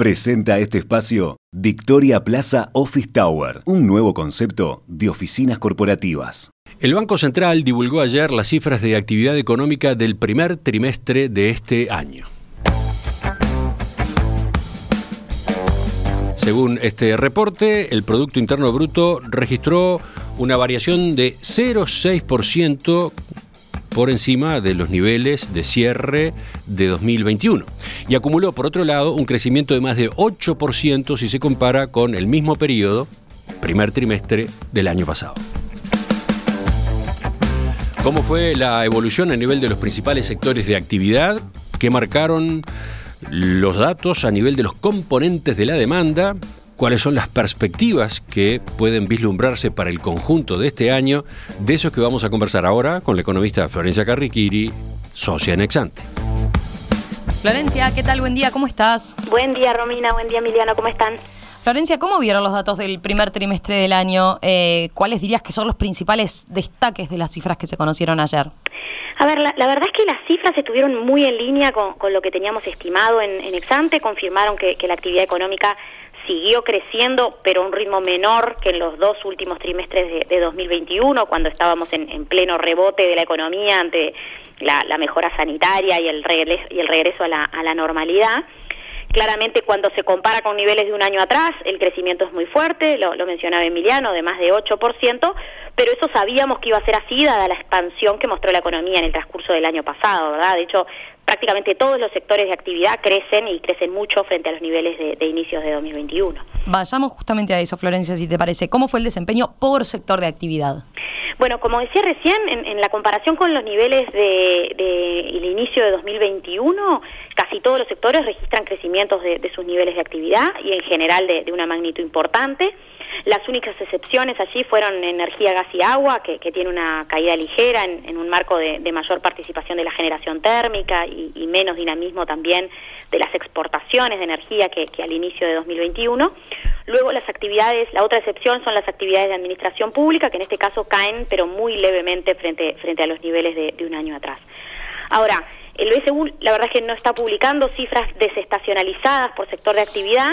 Presenta este espacio Victoria Plaza Office Tower, un nuevo concepto de oficinas corporativas. El Banco Central divulgó ayer las cifras de actividad económica del primer trimestre de este año. Según este reporte, el Producto Interno Bruto registró una variación de 0,6% por encima de los niveles de cierre de 2021 y acumuló, por otro lado, un crecimiento de más de 8% si se compara con el mismo periodo, primer trimestre del año pasado. ¿Cómo fue la evolución a nivel de los principales sectores de actividad que marcaron los datos a nivel de los componentes de la demanda cuáles son las perspectivas que pueden vislumbrarse para el conjunto de este año, de eso que vamos a conversar ahora con la economista Florencia Carriquiri, socia en Exante. Florencia, ¿qué tal? Buen día, ¿cómo estás? Buen día, Romina, buen día, Emiliano, ¿cómo están? Florencia, ¿cómo vieron los datos del primer trimestre del año? Eh, ¿Cuáles dirías que son los principales destaques de las cifras que se conocieron ayer? A ver, la, verdad es que las cifras estuvieron muy en línea con, lo que teníamos estimado en, en Exante, confirmaron que, que la actividad económica siguió creciendo, pero a un ritmo menor que en los dos últimos trimestres de, 2021, cuando estábamos en, pleno rebote de la economía ante la, mejora sanitaria y el regreso, y el regreso a la, a la normalidad. Claramente cuando se compara con niveles de un año atrás, el crecimiento es muy fuerte, lo, lo, mencionaba Emiliano, de más de 8%, pero eso sabíamos que iba a ser así dada la expansión que mostró la economía en el transcurso del año pasado, ¿verdad? De hecho, prácticamente todos los sectores de actividad crecen y crecen mucho frente a los niveles de, inicios de 2021. Vayamos justamente a eso, Florencia, si te parece. ¿Cómo fue el desempeño por sector de actividad? Bueno, como decía recién, en, la comparación con los niveles del de, inicio de 2021, casi todos los sectores registran crecimientos de, sus niveles de actividad y en general de una magnitud importante. Las únicas excepciones allí fueron energía, gas y agua, que, tiene una caída ligera en, un marco de, mayor participación de la generación térmica y, menos dinamismo también de las exportaciones de energía que, al inicio de 2021. Luego las actividades, la otra excepción son las actividades de administración pública, que en este caso caen, pero muy levemente frente, frente a los niveles de, de un año atrás. Ahora, el BSU la verdad es que no está publicando cifras desestacionalizadas por sector de actividad,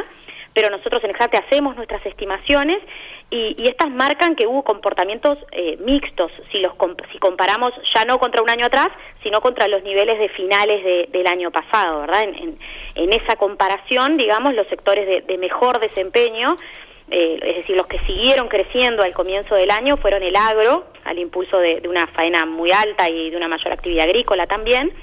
pero nosotros en Exate hacemos nuestras estimaciones y, estas marcan que hubo comportamientos eh, mixtos, si los si comparamos ya no contra un año atrás, sino contra los niveles de finales del año pasado, ¿verdad? En, esa comparación, digamos, los sectores de, mejor desempeño, eh, es decir, los que siguieron creciendo al comienzo del año fueron el agro, al impulso de, de una faena muy alta y de una mayor actividad agrícola también,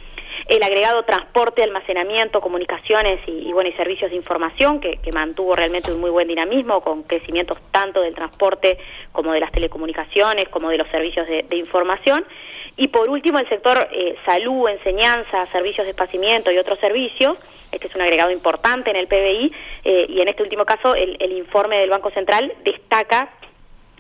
el agregado transporte, almacenamiento, comunicaciones y, bueno, y servicios de información, que, mantuvo realmente un muy buen dinamismo, con crecimientos tanto del transporte como de las telecomunicaciones, como de los servicios de, información. Y por último, el sector eh, salud, enseñanza, servicios de esparcimiento y otros servicios, este es un agregado importante en el PBI, eh, y en este último caso el informe del Banco Central destaca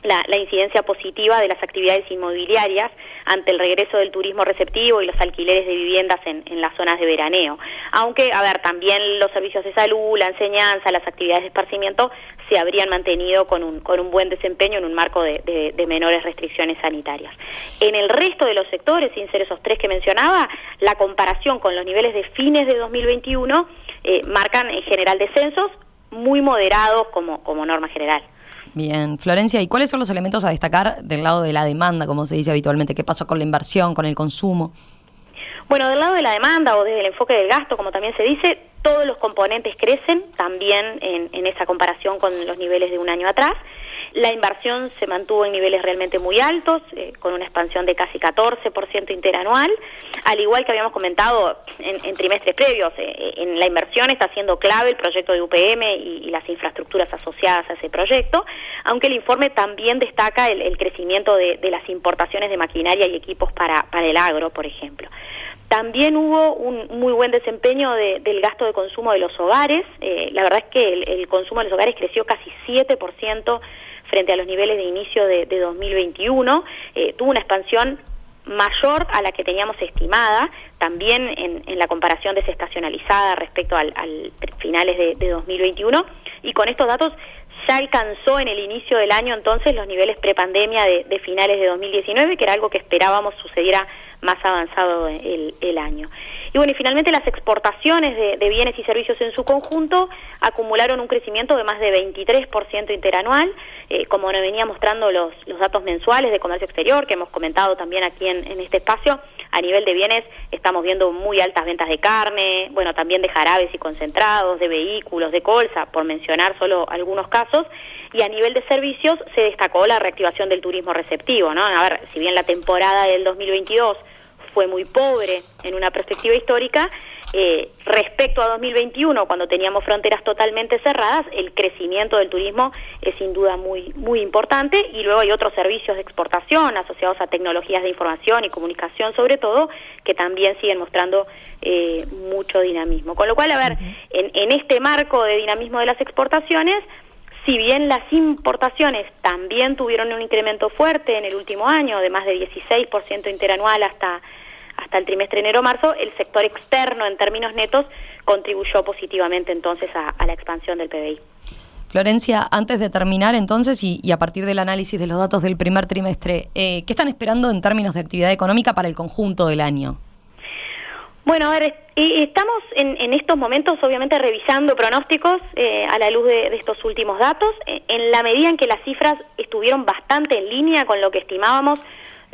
la, incidencia positiva de las actividades inmobiliarias ante el regreso del turismo receptivo y los alquileres de viviendas en, las zonas de veraneo. Aunque, a ver, también los servicios de salud, la enseñanza, las actividades de esparcimiento se habrían mantenido con un, con un buen desempeño en un marco de, menores restricciones sanitarias. En el resto de los sectores, sin ser esos tres que mencionaba, la comparación con los niveles de fines de 2021 eh, marcan en general descensos muy moderados como, como norma general. Bien, Florencia, ¿y cuáles son los elementos a destacar del lado de la demanda, como se dice habitualmente? ¿Qué pasó con la inversión, con el consumo? Bueno, del lado de la demanda o desde el enfoque del gasto, como también se dice, todos los componentes crecen también en, en esa comparación con los niveles de un año atrás. La inversión se mantuvo en niveles realmente muy altos, eh, con una expansión de casi 14% interanual, al igual que habíamos comentado en, trimestres previos, eh, en la inversión está siendo clave el proyecto de UPM y, las infraestructuras asociadas a ese proyecto, aunque el informe también destaca el, crecimiento de, las importaciones de maquinaria y equipos para, el agro, por ejemplo. También hubo un muy buen desempeño del gasto de consumo de los hogares. Eh, la verdad es que el, el, consumo de los hogares creció casi 7% frente a los niveles de inicio de, 2021, eh, tuvo una expansión mayor a la que teníamos estimada, también en, la comparación desestacionalizada respecto al, finales de, 2021, y con estos datos ya alcanzó en el inicio del año entonces los niveles prepandemia de, de finales de 2019, que era algo que esperábamos sucediera más avanzado el, el año. Y bueno, y finalmente las exportaciones de, bienes y servicios en su conjunto acumularon un crecimiento de más de 23% interanual, eh, como nos venía mostrando los, datos mensuales de comercio exterior, que hemos comentado también aquí en, en este espacio. A nivel de bienes estamos viendo muy altas ventas de carne, bueno, también de jarabes y concentrados, de vehículos, de colza, por mencionar solo algunos casos. Y a nivel de servicios se destacó la reactivación del turismo receptivo, ¿no? A ver, si bien la temporada del 2022 fue muy pobre en una perspectiva histórica. Eh, respecto a 2021, cuando teníamos fronteras totalmente cerradas, el crecimiento del turismo es sin duda muy, muy importante y luego hay otros servicios de exportación asociados a tecnologías de información y comunicación sobre todo, que también siguen mostrando eh, mucho dinamismo. Con lo cual, a ver, en, en este marco de dinamismo de las exportaciones, si bien las importaciones también tuvieron un incremento fuerte en el último año, de más de 16% interanual hasta hasta el trimestre enero-marzo, el sector externo en términos netos contribuyó positivamente entonces a, la expansión del PBI. Florencia, antes de terminar entonces y, a partir del análisis de los datos del primer trimestre, eh, ¿qué están esperando en términos de actividad económica para el conjunto del año? Bueno, a ver, estamos en, estos momentos obviamente revisando pronósticos eh, a la luz de, estos últimos datos. Eh, en la medida en que las cifras estuvieron bastante en línea con lo que estimábamos,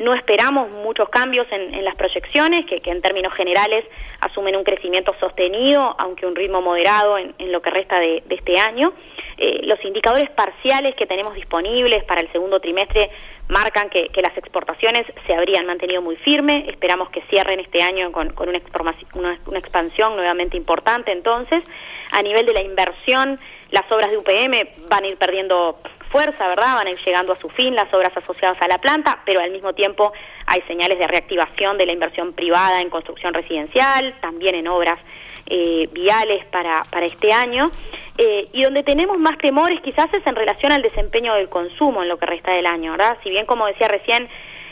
no esperamos muchos cambios en, las proyecciones, que, en términos generales asumen un crecimiento sostenido, aunque un ritmo moderado en, lo que resta de, este año. Eh, los indicadores parciales que tenemos disponibles para el segundo trimestre marcan que, las exportaciones se habrían mantenido muy firme. Esperamos que cierren este año con, una, una expansión nuevamente importante. Entonces, a nivel de la inversión, las obras de UPM van a ir perdiendo fuerza, ¿verdad? Van a ir llegando a su fin las obras asociadas a la planta, pero al mismo tiempo hay señales de reactivación de la inversión privada en construcción residencial, también en obras eh, viales para, para este año. Eh, y donde tenemos más temores quizás es en relación al desempeño del consumo en lo que resta del año, ¿verdad? Si bien, como decía recién,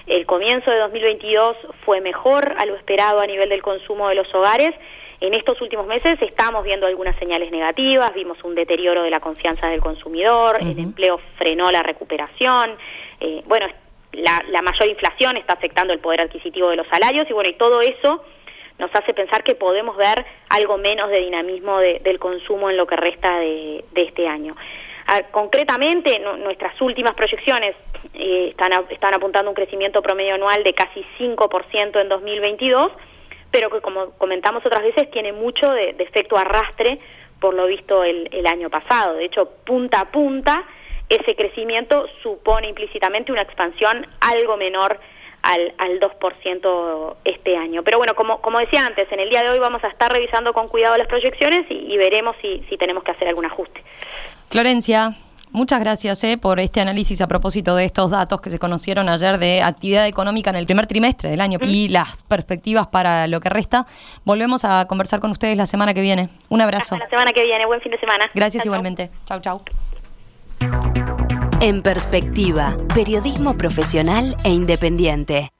el comienzo de 2022 fue mejor a lo esperado a nivel del consumo de los hogares, en estos últimos meses estamos viendo algunas señales negativas, vimos un deterioro de la confianza del consumidor, el empleo frenó la recuperación, eh, bueno, la, mayor inflación está afectando el poder adquisitivo de los salarios y bueno, y todo eso nos hace pensar que podemos ver algo menos de dinamismo del consumo en lo que resta de, este año. concretamente, nuestras últimas proyecciones eh, están, están apuntando un crecimiento promedio anual de casi 5% en 2022 pero que como comentamos otras veces tiene mucho de, efecto arrastre por lo visto el, el año pasado. De hecho, punta a punta, ese crecimiento supone implícitamente una expansión algo menor al, al 2% este año. Pero bueno, como, como decía antes, en el día de hoy vamos a estar revisando con cuidado las proyecciones y, y veremos si, si tenemos que hacer algún ajuste. Florencia, Muchas gracias eh, por este análisis a propósito de estos datos que se conocieron ayer de actividad económica en el primer trimestre del año y las perspectivas para lo que resta. Volvemos a conversar con ustedes la semana que viene. Un abrazo. la semana que viene. Buen fin de semana. Gracias igualmente. Chau, chau. En perspectiva, periodismo profesional e independiente.